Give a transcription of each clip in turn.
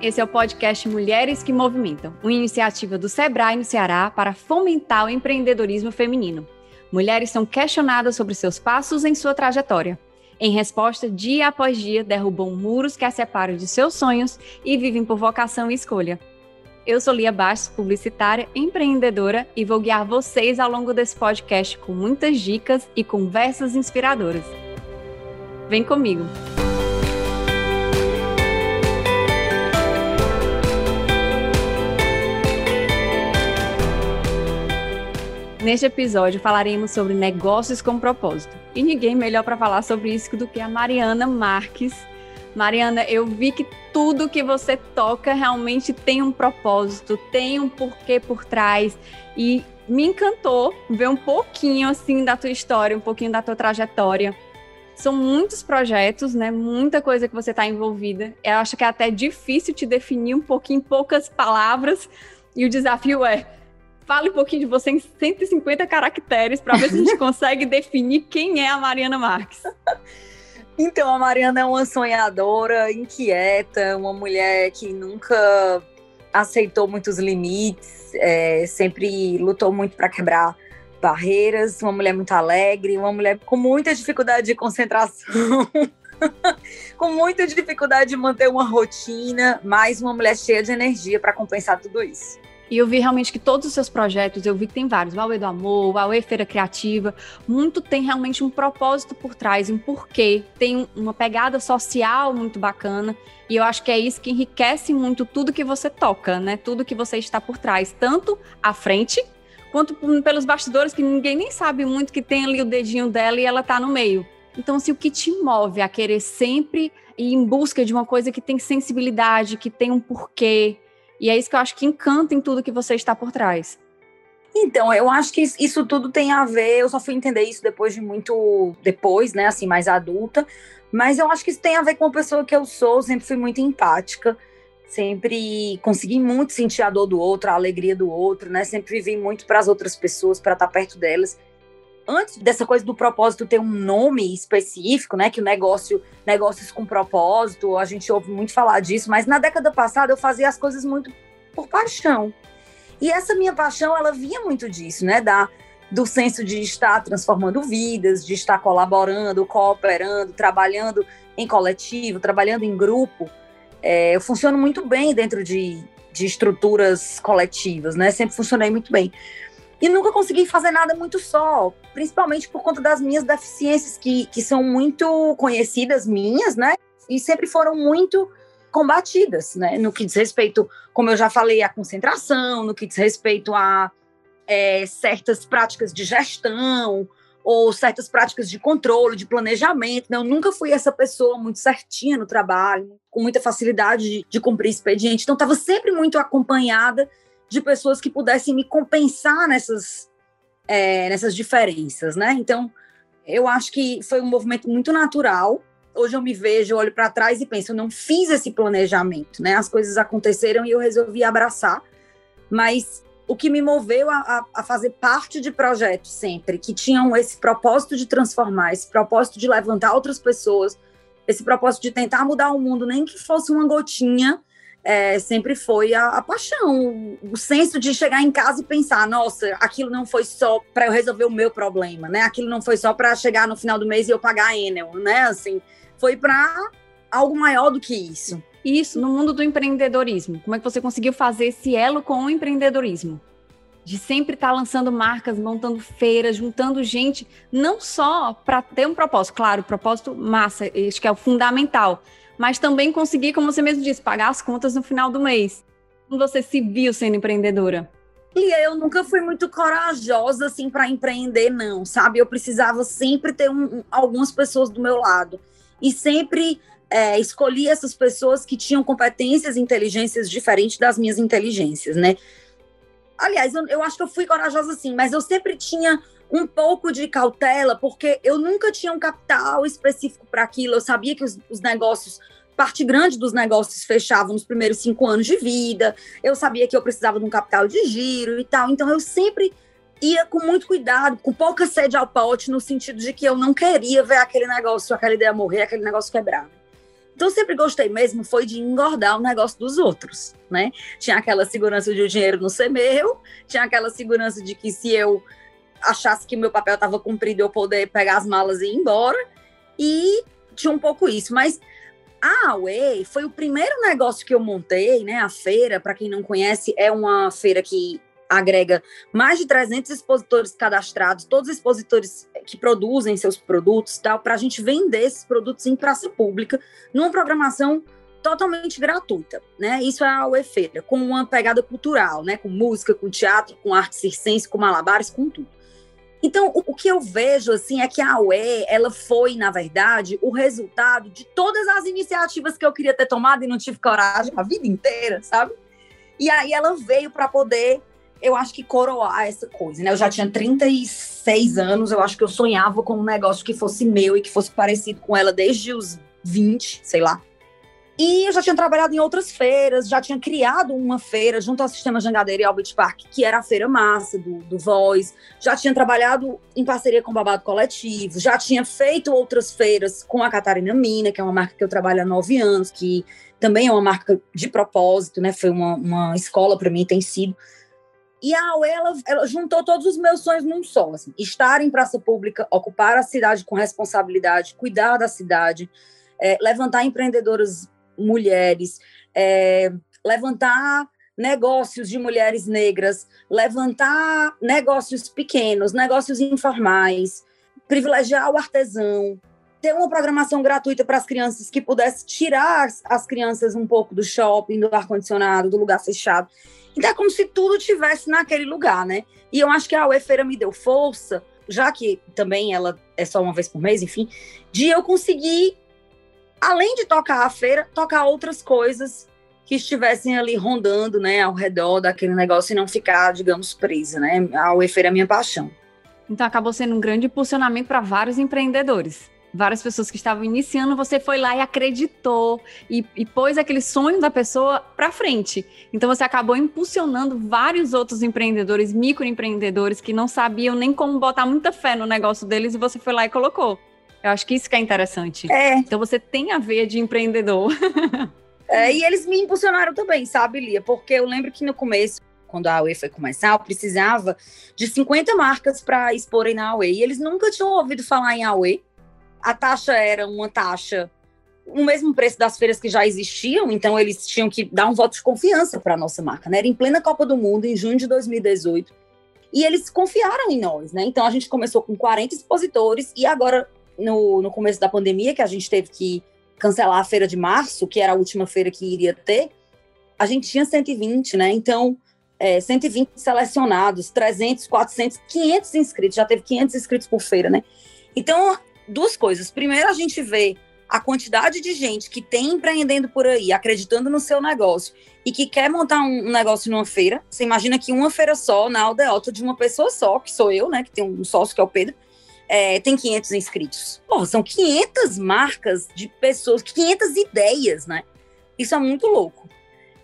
Esse é o podcast Mulheres que Movimentam, uma iniciativa do Sebrae no Ceará para fomentar o empreendedorismo feminino. Mulheres são questionadas sobre seus passos em sua trajetória. Em resposta, dia após dia, derrubam muros que as separam de seus sonhos e vivem por vocação e escolha. Eu sou Lia Bastos, publicitária, empreendedora e vou guiar vocês ao longo desse podcast com muitas dicas e conversas inspiradoras. Vem comigo! Neste episódio falaremos sobre negócios com propósito. E ninguém melhor para falar sobre isso do que a Mariana Marques. Mariana, eu vi que tudo que você toca realmente tem um propósito, tem um porquê por trás e me encantou ver um pouquinho assim da tua história, um pouquinho da tua trajetória. São muitos projetos, né? Muita coisa que você está envolvida. Eu acho que é até difícil te definir um pouquinho em poucas palavras. E o desafio é Fale um pouquinho de você em 150 caracteres para ver se a gente consegue definir quem é a Mariana Marques. Então, a Mariana é uma sonhadora, inquieta, uma mulher que nunca aceitou muitos limites, é, sempre lutou muito para quebrar barreiras, uma mulher muito alegre, uma mulher com muita dificuldade de concentração, com muita dificuldade de manter uma rotina, mas uma mulher cheia de energia para compensar tudo isso. E eu vi realmente que todos os seus projetos, eu vi que tem vários, o Aue do Amor, o Aue Feira Criativa, muito tem realmente um propósito por trás, um porquê, tem uma pegada social muito bacana, e eu acho que é isso que enriquece muito tudo que você toca, né? Tudo que você está por trás, tanto à frente, quanto pelos bastidores, que ninguém nem sabe muito que tem ali o dedinho dela e ela tá no meio. Então, assim, o que te move a querer sempre ir em busca de uma coisa que tem sensibilidade, que tem um porquê, e é isso que eu acho que encanta em tudo que você está por trás. Então, eu acho que isso tudo tem a ver. Eu só fui entender isso depois de muito. Depois, né? Assim, mais adulta. Mas eu acho que isso tem a ver com a pessoa que eu sou. Sempre fui muito empática. Sempre consegui muito sentir a dor do outro, a alegria do outro, né? Sempre vivi muito para as outras pessoas, para estar perto delas antes dessa coisa do propósito ter um nome específico, né, que o negócio, negócios com propósito, a gente ouve muito falar disso, mas na década passada eu fazia as coisas muito por paixão. E essa minha paixão, ela vinha muito disso, né, da do senso de estar transformando vidas, de estar colaborando, cooperando, trabalhando em coletivo, trabalhando em grupo. É, eu funciono muito bem dentro de, de estruturas coletivas, né? Sempre funcionei muito bem e nunca consegui fazer nada muito só, principalmente por conta das minhas deficiências, que, que são muito conhecidas minhas, né? E sempre foram muito combatidas, né? No que diz respeito, como eu já falei, à concentração, no que diz respeito a é, certas práticas de gestão ou certas práticas de controle, de planejamento. Né? Eu nunca fui essa pessoa muito certinha no trabalho, com muita facilidade de, de cumprir expediente. Então, estava sempre muito acompanhada de pessoas que pudessem me compensar nessas, é, nessas diferenças, né? Então, eu acho que foi um movimento muito natural. Hoje eu me vejo, olho para trás e penso, eu não fiz esse planejamento, né? As coisas aconteceram e eu resolvi abraçar. Mas o que me moveu a, a, a, fazer parte de projetos sempre que tinham esse propósito de transformar, esse propósito de levantar outras pessoas, esse propósito de tentar mudar o mundo, nem que fosse uma gotinha, é, sempre foi a, a, paixão, o senso de chegar em casa e pensar, nossa, aquilo não foi só para eu resolver o meu problema, né? Aquilo não foi só para chegar no final do mês e eu pagar a Enel, né? Assim, foi para algo maior do que isso. Isso no mundo do empreendedorismo. Como é que você conseguiu fazer esse elo com o empreendedorismo? De sempre estar tá lançando marcas, montando feiras, juntando gente, não só para ter um propósito, claro, propósito massa, acho que é o fundamental, mas também conseguir, como você mesmo disse, pagar as contas no final do mês. Como você se viu sendo empreendedora? E eu nunca fui muito corajosa assim para empreender, não, sabe? Eu precisava sempre ter um, algumas pessoas do meu lado e sempre é, escolhi essas pessoas que tinham competências e inteligências diferentes das minhas inteligências, né? Aliás, eu, eu acho que eu fui corajosa sim, mas eu sempre tinha um pouco de cautela, porque eu nunca tinha um capital específico para aquilo. Eu sabia que os, os, negócios, parte grande dos negócios fechavam nos primeiros cinco anos de vida. Eu sabia que eu precisava de um capital de giro e tal. Então eu sempre ia com muito cuidado, com pouca sede ao pote, no sentido de que eu não queria ver aquele negócio, aquela ideia morrer, aquele negócio quebrar. Então, sempre gostei mesmo foi de engordar o negócio dos outros, né? Tinha aquela segurança de o dinheiro não ser meu, tinha aquela segurança de que se eu achasse que meu papel estava cumprido, eu poder pegar as malas e ir embora. E tinha um pouco isso. Mas a Away foi o primeiro negócio que eu montei, né? A feira, para quem não conhece, é uma feira que agrega mais de 300 expositores cadastrados, todos os expositores que produzem seus produtos, tal, para a gente vender esses produtos em praça pública, numa programação totalmente gratuita, né? Isso é a UEFeira, com uma pegada cultural, né? Com música, com teatro, com arte circense, com malabares, com tudo. Então, o, que eu vejo, assim, é que a UE, ela foi, na verdade, o resultado de todas as iniciativas que eu queria ter tomado e não tive coragem a vida inteira, sabe? E aí ela veio para poder eu acho que coroar essa coisa, né? Eu já tinha 36 anos, eu acho que eu sonhava com um negócio que fosse meu e que fosse parecido com ela desde os 20, sei lá. E eu já tinha trabalhado em outras feiras, já tinha criado uma feira junto ao Sistema Jangadeira e Beach Park, que era a Feira Massa, do, do Voz. Já tinha trabalhado em parceria com o Babado Coletivo, já tinha feito outras feiras com a Catarina Mina, que é uma marca que eu trabalho há nove anos, que também é uma marca de propósito, né? Foi uma, uma escola para mim, tem sido. E a AUE, ela, ela, juntou todos os meus sonhos num só. Assim, estar em praça pública, ocupar a cidade com responsabilidade, cuidar da cidade, é, levantar empreendedoras mulheres, é, levantar negócios de mulheres negras, levantar negócios pequenos, negócios informais, privilegiar o artesão, ter uma programação gratuita para as crianças que pudesse tirar as, as crianças um pouco do shopping, do ar-condicionado, do lugar fechado. Então é como se tudo tivesse naquele lugar, né? E eu acho que a UE Feira me deu força, já que também ela é só uma vez por mês, enfim, de eu conseguir, além de tocar a feira, tocar outras coisas que estivessem ali rondando, né, ao redor daquele negócio e não ficar, digamos, presa, né? A Feira é a minha paixão. Então acabou sendo um grande impulsionamento para vários empreendedores várias pessoas que estavam iniciando, você foi lá e acreditou e, e pôs aquele sonho da pessoa para frente. Então você acabou impulsionando vários outros empreendedores, microempreendedores que não sabiam nem como botar muita fé no negócio deles e você foi lá e colocou. Eu acho que isso que é interessante. É. Então você tem a veia de empreendedor. é, e eles me impulsionaram também, sabe, Lia? Porque eu lembro que no começo quando a Aue foi começar, eu precisava de 50 marcas para exporem na Aue. E eles nunca tinham ouvido falar em Aue a taxa era uma taxa o mesmo preço das feiras que já existiam, então eles tinham que dar um voto de confiança para a nossa marca, né? Era em plena Copa do Mundo, em junho de 2018. E eles confiaram em nós, né? Então a gente começou com 40 expositores e agora, no, no começo da pandemia, que a gente teve que cancelar a feira de março, que era a última feira que iria ter, a gente tinha 120, né? Então, é, 120 selecionados, 300, 400, 500 inscritos, já teve 500 inscritos por feira, né? Então, duas coisas. Primeiro, a gente vê a quantidade de gente que tem empreendendo por aí, acreditando no seu negócio e que quer montar um, negócio numa feira. Você imagina que uma feira só, na aldeota de uma pessoa só, que sou eu, né, que tem um sócio que é o Pedro, é, tem 500 inscritos. São 500 marcas de pessoas, 500 ideias, né? Isso é muito louco.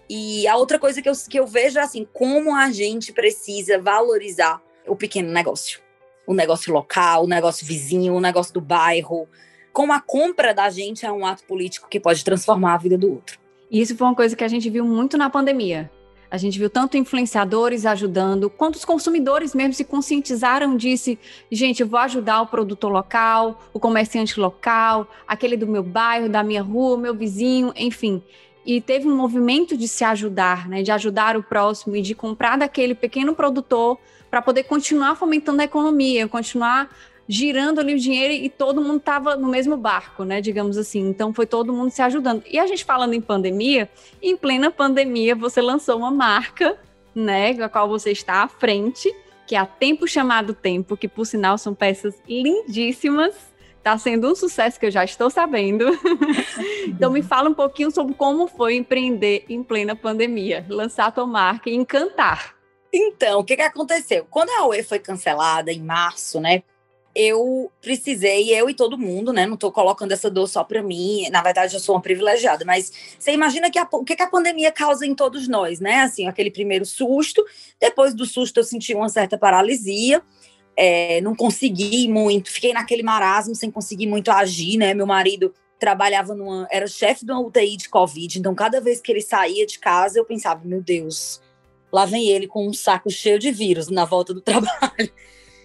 E a outra coisa que eu, que eu vejo é assim, como a gente precisa valorizar o pequeno negócio o negócio local, o negócio vizinho, o negócio do bairro. Como a compra da gente é um ato político que pode transformar a vida do outro. E isso foi uma coisa que a gente viu muito na pandemia. A gente viu tanto influenciadores ajudando, quanto os consumidores mesmo se conscientizaram disse, gente, eu vou ajudar o produtor local, o comerciante local, aquele do meu bairro, da minha rua, meu vizinho, enfim. E teve um movimento de se ajudar, né, de ajudar o próximo e de comprar daquele pequeno produtor para poder continuar fomentando a economia, continuar girando ali o dinheiro e todo mundo estava no mesmo barco, né? Digamos assim. Então foi todo mundo se ajudando. E a gente falando em pandemia, em plena pandemia você lançou uma marca, né, com a qual você está à frente, que é a Tempo Chamado Tempo, que por sinal são peças lindíssimas. Está sendo um sucesso que eu já estou sabendo. então me fala um pouquinho sobre como foi empreender em plena pandemia, lançar a tua marca e encantar. Então, o que, que aconteceu? Quando a UE foi cancelada em março, né? Eu precisei, eu e todo mundo, né? Não estou colocando essa dor só para mim. Na verdade, eu sou uma privilegiada. Mas você imagina que a, o que, que a pandemia causa em todos nós, né? Assim, aquele primeiro susto. Depois do susto, eu senti uma certa paralisia. É, não consegui muito, fiquei naquele marasmo sem conseguir muito agir, né? Meu marido trabalhava numa. era chefe de uma UTI de Covid, então cada vez que ele saía de casa, eu pensava, meu Deus, lá vem ele com um saco cheio de vírus na volta do trabalho.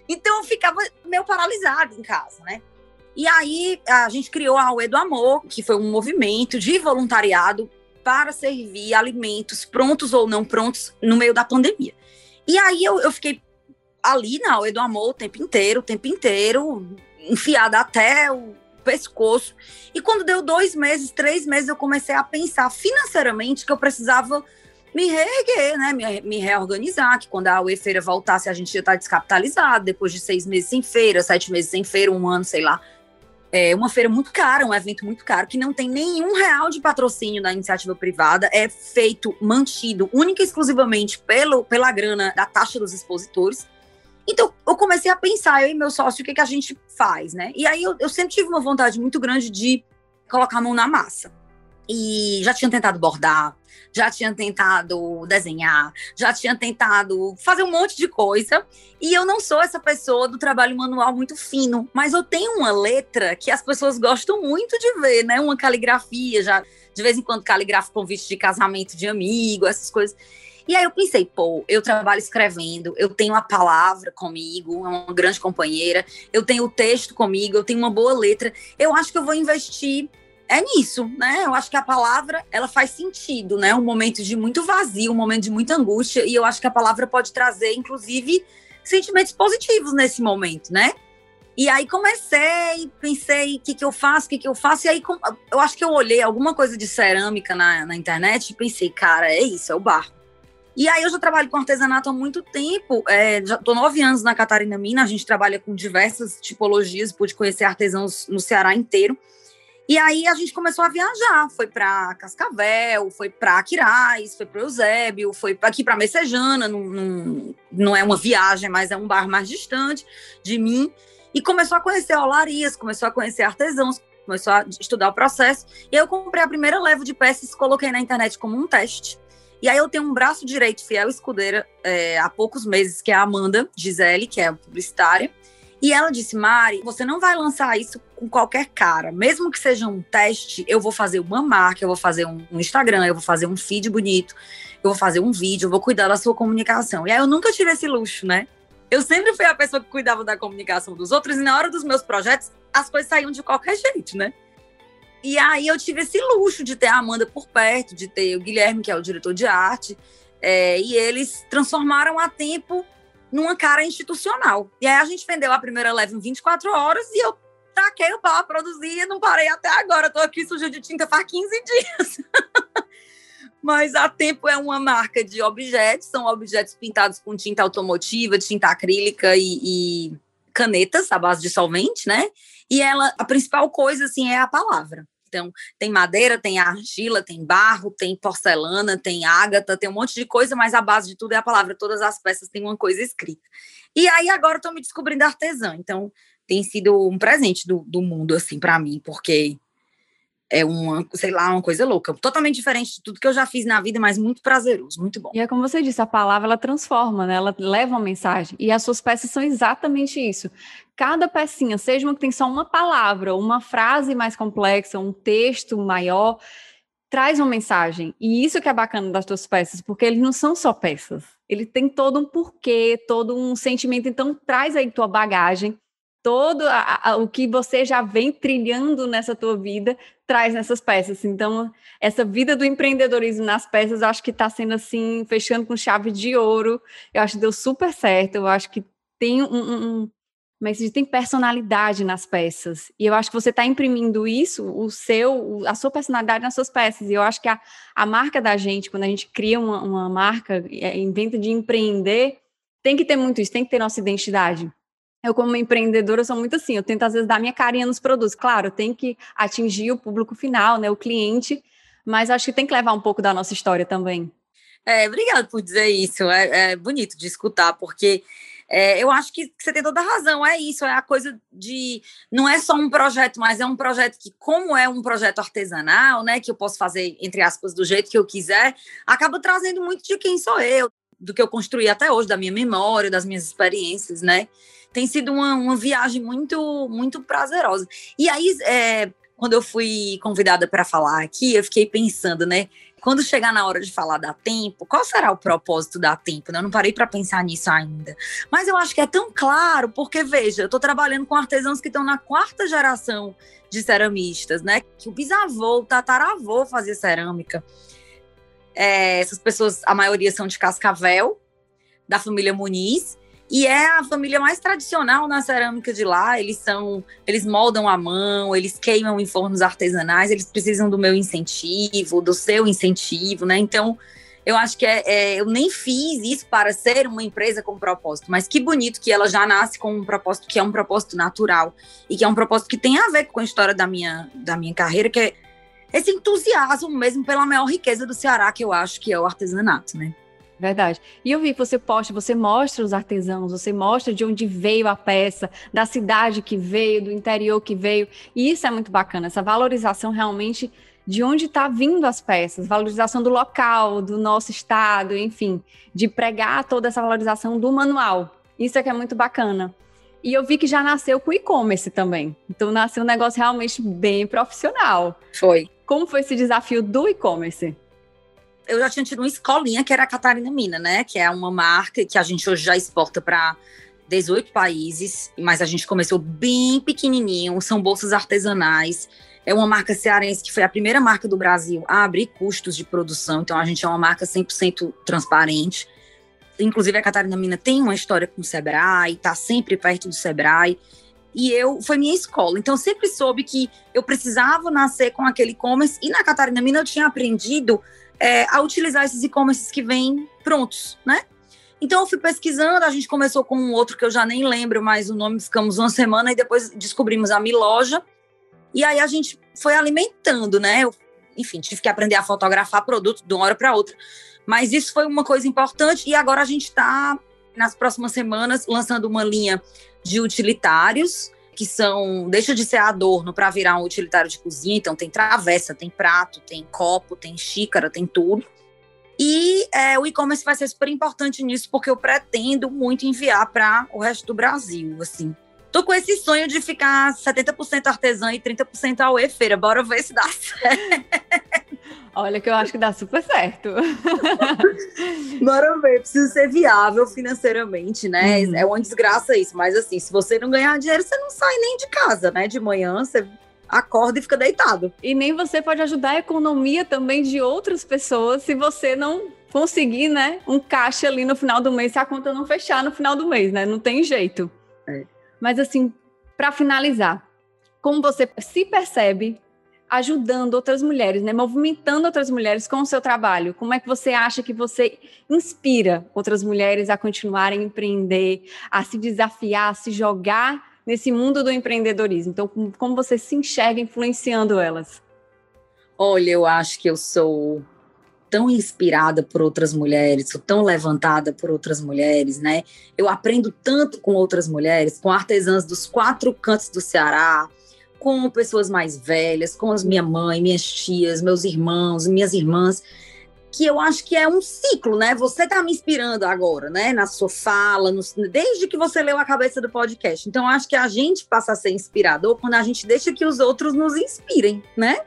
Então eu ficava meio paralisada em casa, né? E aí a gente criou a UE do Amor, que foi um movimento de voluntariado para servir alimentos prontos ou não prontos no meio da pandemia. E aí eu, eu fiquei ali na UE do Amor o tempo inteiro, o tempo inteiro, enfiada até o pescoço. E quando deu dois meses, três meses, eu comecei a pensar financeiramente que eu precisava me reerguer, né? Me, me, reorganizar, que quando a UE Feira voltasse, a gente ia estar descapitalizado, depois de seis meses sem feira, sete meses sem feira, um ano, sei lá. É uma feira muito cara, um evento muito caro, que não tem nenhum real de patrocínio da iniciativa privada, é feito, mantido, única e exclusivamente pelo, pela grana da taxa dos expositores. Então, eu comecei a pensar, eu e meu sócio, o que, que a gente faz, né? E aí eu, eu sempre tive uma vontade muito grande de colocar a mão na massa. E já tinha tentado bordar, já tinha tentado desenhar, já tinha tentado fazer um monte de coisa. E eu não sou essa pessoa do trabalho manual muito fino, mas eu tenho uma letra que as pessoas gostam muito de ver, né? Uma caligrafia, já de vez em quando caligrafo convite de casamento de amigo, essas coisas. E aí eu pensei, pô, eu trabalho escrevendo, eu tenho a palavra comigo, é uma grande companheira, eu tenho o texto comigo, eu tenho uma boa letra. Eu acho que eu vou investir é nisso, né? Eu acho que a palavra ela faz sentido, né? Um momento de muito vazio, um momento de muita angústia, e eu acho que a palavra pode trazer, inclusive, sentimentos positivos nesse momento, né? E aí comecei, pensei o que, que eu faço, o que, que eu faço, e aí eu acho que eu olhei alguma coisa de cerâmica na, na internet e pensei, cara, é isso, é o barro. E aí eu já trabalho com artesanato há muito tempo, é, já tô nove anos na Catarina Mina, a gente trabalha com diversas tipologias, pude conhecer artesãos no Ceará inteiro. E aí a gente começou a viajar, foi para Cascavel, foi para Aquiraz, foi para Eusébio, foi aqui para Messejana, não é uma viagem, mas é um bar mais distante de mim. E começou a conhecer olarias, começou a conhecer artesãos, começou a estudar o processo. E eu comprei a primeira leva de peças, coloquei na internet como um teste. E aí eu tenho um braço direito fiel escudeira é, há poucos meses, que é a Amanda Gisele, que é publicitária. E ela disse: Mari, você não vai lançar isso com qualquer cara. Mesmo que seja um teste, eu vou fazer uma marca, eu vou fazer um, Instagram, eu vou fazer um feed bonito, eu vou fazer um vídeo, eu vou cuidar da sua comunicação. E aí eu nunca tive esse luxo, né? Eu sempre fui a pessoa que cuidava da comunicação dos outros, e na hora dos meus projetos, as coisas saíam de qualquer jeito, né? E aí eu tive esse luxo de ter a Amanda por perto, de ter o Guilherme, que é o diretor de arte, é, e eles transformaram a tempo numa cara institucional. E aí a gente vendeu a primeira leve em 24 horas e eu taquei o pau e não parei até agora. Estou aqui suja de tinta faz 15 dias. Mas a Tempo é uma marca de objetos, são objetos pintados com tinta automotiva, tinta acrílica e, e canetas à base de solvente, né? E ela, a principal coisa, assim, é a palavra. Então, tem madeira, tem argila, tem barro, tem porcelana, tem ágata, tem um monte de coisa, mas a base de tudo é a palavra. Todas as peças têm uma coisa escrita. E aí agora estou me descobrindo artesã. Então, tem sido um presente do, do mundo, assim, para mim, porque é uma, sei lá, uma coisa louca, totalmente diferente de tudo que eu já fiz na vida, mas muito prazeroso, muito bom. E é como você disse, a palavra ela transforma, né? Ela leva uma mensagem. E as suas peças são exatamente isso. Cada pecinha, seja uma que tem só uma palavra, uma frase mais complexa, um texto maior, traz uma mensagem. E isso que é bacana das tuas peças, porque eles não são só peças. Ele tem todo um porquê, todo um sentimento. Então, traz aí tua bagagem todo a, a, o que você já vem trilhando nessa tua vida traz nessas peças. Então, essa vida do empreendedorismo nas peças, eu acho que está sendo assim, fechando com chave de ouro. Eu acho que deu super certo. Eu acho que tem um, um mas tem personalidade nas peças. E eu acho que você está imprimindo isso, o seu, a sua personalidade nas suas peças. E eu acho que a, a marca da gente, quando a gente cria uma, uma marca, é, inventa de empreender, tem que ter muito isso, tem que ter nossa identidade. Eu, como empreendedora, sou muito assim, eu tento às vezes dar minha carinha nos produtos. Claro, tem que atingir o público final, né, o cliente, mas acho que tem que levar um pouco da nossa história também. É, obrigado por dizer isso. É, é bonito de escutar, porque é, eu acho que você tem toda a razão. É isso, é a coisa de. Não é só um projeto, mas é um projeto que, como é um projeto artesanal, né, que eu posso fazer, entre aspas, do jeito que eu quiser, acaba trazendo muito de quem sou eu, do que eu construí até hoje, da minha memória, das minhas experiências, né? Tem sido uma, uma viagem muito, muito prazerosa. E aí, é, quando eu fui convidada para falar aqui, eu fiquei pensando, né? Quando chegar na hora de falar da Tempo, qual será o propósito da Tempo? Né? Eu não parei para pensar nisso ainda. Mas eu acho que é tão claro, porque veja, eu estou trabalhando com artesãos que estão na quarta geração de ceramistas, né? Que o bisavô, o tataravô fazia cerâmica. É, essas pessoas, a maioria são de Cascavel, da família Muniz. E é a família mais tradicional na cerâmica de lá. Eles são, eles moldam à mão, eles queimam em fornos artesanais, eles precisam do meu incentivo, do seu incentivo, né? Então, eu acho que é, é, eu nem fiz isso para ser uma empresa com propósito, mas que bonito que ela já nasce com um propósito que é um propósito natural e que é um propósito que tem a ver com a história da minha, da minha carreira, que é esse entusiasmo mesmo pela maior riqueza do Ceará, que eu acho que é o artesanato, né? Verdade. E eu vi que você posta, você mostra os artesãos, você mostra de onde veio a peça, da cidade que veio, do interior que veio. E isso é muito bacana, essa valorização realmente de onde está vindo as peças, valorização do local, do nosso estado, enfim, de pregar toda essa valorização do manual. Isso é que é muito bacana. E eu vi que já nasceu com e-commerce também. Então nasceu um negócio realmente bem profissional. Foi. Como foi esse desafio do e-commerce? Eu já tinha tido uma escolinha que era a Catarina Mina, né? Que é uma marca que a gente hoje já exporta para 18 países, mas a gente começou bem pequenininho, são bolsas artesanais. É uma marca cearense que foi a primeira marca do Brasil a abrir custos de produção, então a gente é uma marca 100% transparente. Inclusive a Catarina Mina tem uma história com o Sebrae, está sempre perto do Sebrae. E eu foi minha escola. Então eu sempre soube que eu precisava nascer com aquele e-commerce e na Catarina Mina eu tinha aprendido é, a utilizar esses e-commerces que vêm prontos, né? Então eu fui pesquisando, a gente começou com um outro que eu já nem lembro mais o nome, ficamos uma semana e depois descobrimos a Miloja. E aí a gente foi alimentando, né? Eu, enfim, tive que aprender a fotografar produtos de uma hora para outra. Mas isso foi uma coisa importante e agora a gente está, nas próximas semanas, lançando uma linha de utilitários que são deixa de ser adorno para virar um utilitário de cozinha, então tem travessa, tem prato, tem copo, tem xícara, tem tudo. E é, o e-commerce vai ser super importante nisso, porque eu pretendo muito enviar para o resto do Brasil, assim. Tô com esse sonho de ficar 70% artesã e 30% AUE feira. Bora ver se dá certo. Olha que eu acho que dá super certo. Bora ver, precisa ser viável financeiramente, né? Uhum. É uma desgraça isso, mas assim, se você não ganhar dinheiro, você não sai nem de casa, né? De manhã, você acorda e fica deitado. E nem você pode ajudar a economia também de outras pessoas se você não conseguir, né, um caixa ali no final do mês, se a conta não fechar no final do mês, né? Não tem jeito. Mas assim, para finalizar, como você se percebe ajudando outras mulheres, né? Movimentando outras mulheres com o seu trabalho. Como é que você acha que você inspira outras mulheres a continuarem a empreender, a se desafiar, a se jogar nesse mundo do empreendedorismo? Então, como você se enxerga influenciando elas? Olha, eu acho que eu sou tão inspirada por outras mulheres, sou tão levantada por outras mulheres, né? Eu aprendo tanto com outras mulheres, com artesãs dos quatro cantos do Ceará, com pessoas mais velhas, com as minha mãe, minhas tias, meus irmãos, minhas irmãs, que eu acho que é um ciclo, né? Você está me inspirando agora, né? Na sua fala, no, desde que você leu a cabeça do podcast. Então, acho que a gente passa a ser inspirador quando a gente deixa que os outros nos inspirem, né?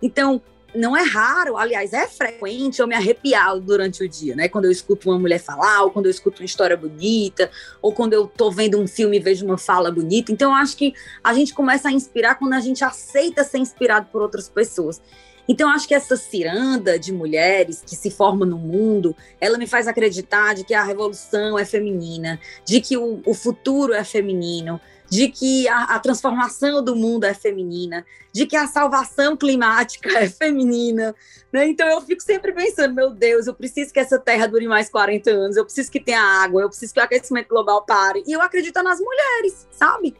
Então, não é raro, aliás, é frequente eu me arrepiar durante o dia, né? Quando eu escuto uma mulher falar, ou quando eu escuto uma história bonita, ou quando eu tô vendo um filme e vejo uma fala bonita. Então, eu acho que a gente começa a inspirar quando a gente aceita ser inspirado por outras pessoas. Então, acho que essa ciranda de mulheres que se forma no mundo, ela me faz acreditar de que a revolução é feminina, de que o, o futuro é feminino, de que a, a, transformação do mundo é feminina, de que a salvação climática é feminina. Né? Então eu fico sempre pensando, meu Deus, eu preciso que essa terra dure mais 40 anos, eu preciso que tenha água, eu preciso que o aquecimento global pare. E eu acredito nas mulheres, sabe?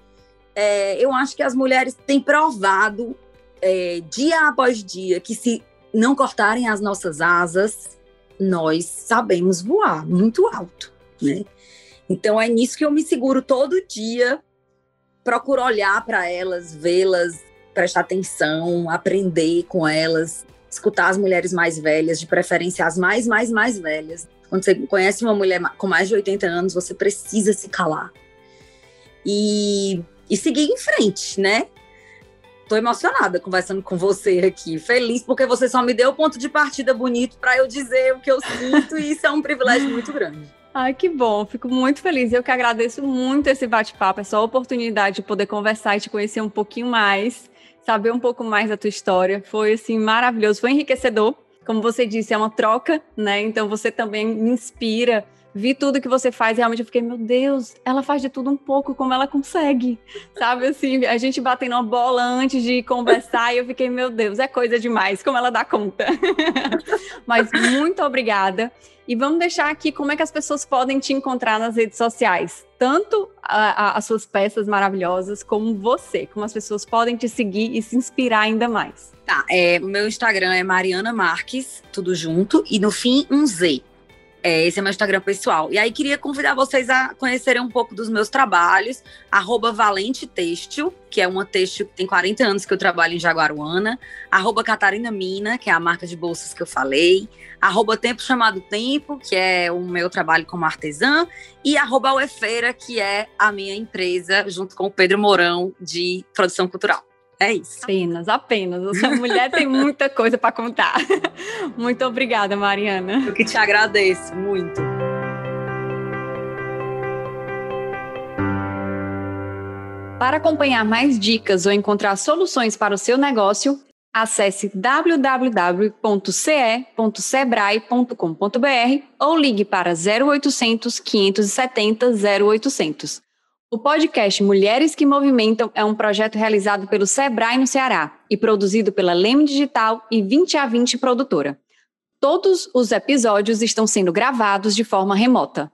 É, eu acho que as mulheres têm provado é, dia após dia que se não cortarem as nossas asas, nós sabemos voar muito alto, né? Então é nisso que eu me seguro todo dia procuro olhar para elas, vê-las, prestar atenção, aprender com elas, escutar as mulheres mais velhas, de preferência as mais, mais, mais velhas. Quando você conhece uma mulher com mais de 80 anos, você precisa se calar. E, e seguir em frente, né? Tô emocionada conversando com você aqui. Feliz porque você só me deu o ponto de partida bonito para eu dizer o que eu sinto e isso é um privilégio muito grande. Ai, que bom, fico muito feliz. Eu que agradeço muito esse bate-papo, essa oportunidade de poder conversar e te conhecer um pouquinho mais, saber um pouco mais da tua história. Foi assim maravilhoso, foi enriquecedor. Como você disse, é uma troca, né? Então você também me inspira vi tudo que você faz, realmente eu fiquei, meu Deus, ela faz de tudo um pouco, como ela consegue, sabe? Assim, a gente batendo uma bola antes de conversar e eu fiquei, meu Deus, é coisa demais, como ela dá conta. Mas muito obrigada. E vamos deixar aqui como é que as pessoas podem te encontrar nas redes sociais. Tanto a, a, as suas peças maravilhosas, como você, como as pessoas podem te seguir e se inspirar ainda mais. Tá, é, o meu Instagram é Mariana Marques, tudo junto, e no fim um Z. É, esse é meu Instagram pessoal. E aí queria convidar vocês a conhecerem um pouco dos meus trabalhos, arroba Valente Têxtil, que é uma têxtil que tem 40 anos que eu trabalho em Jaguaruana, arroba Catarina Mina, que é a marca de bolsas que eu falei, arroba Tempo Chamado Tempo, que é o meu trabalho como artesã, e arroba Uefeira, que é a minha empresa, junto com o Pedro Mourão, de produção cultural. É isso. Apenas, apenas. A mulher tem muita coisa para contar. Muito obrigada, Mariana. Eu que te agradeço muito. Para acompanhar mais dicas ou encontrar soluções para o seu negócio, acesse www.ce.sebrae.com.br ou ligue para 0800 570 0800. O podcast Mulheres que Movimentam é um projeto realizado pelo Sebrae no Ceará e produzido pela Leme Digital e 20 a 20 Produtora. Todos os episódios estão sendo gravados de forma remota.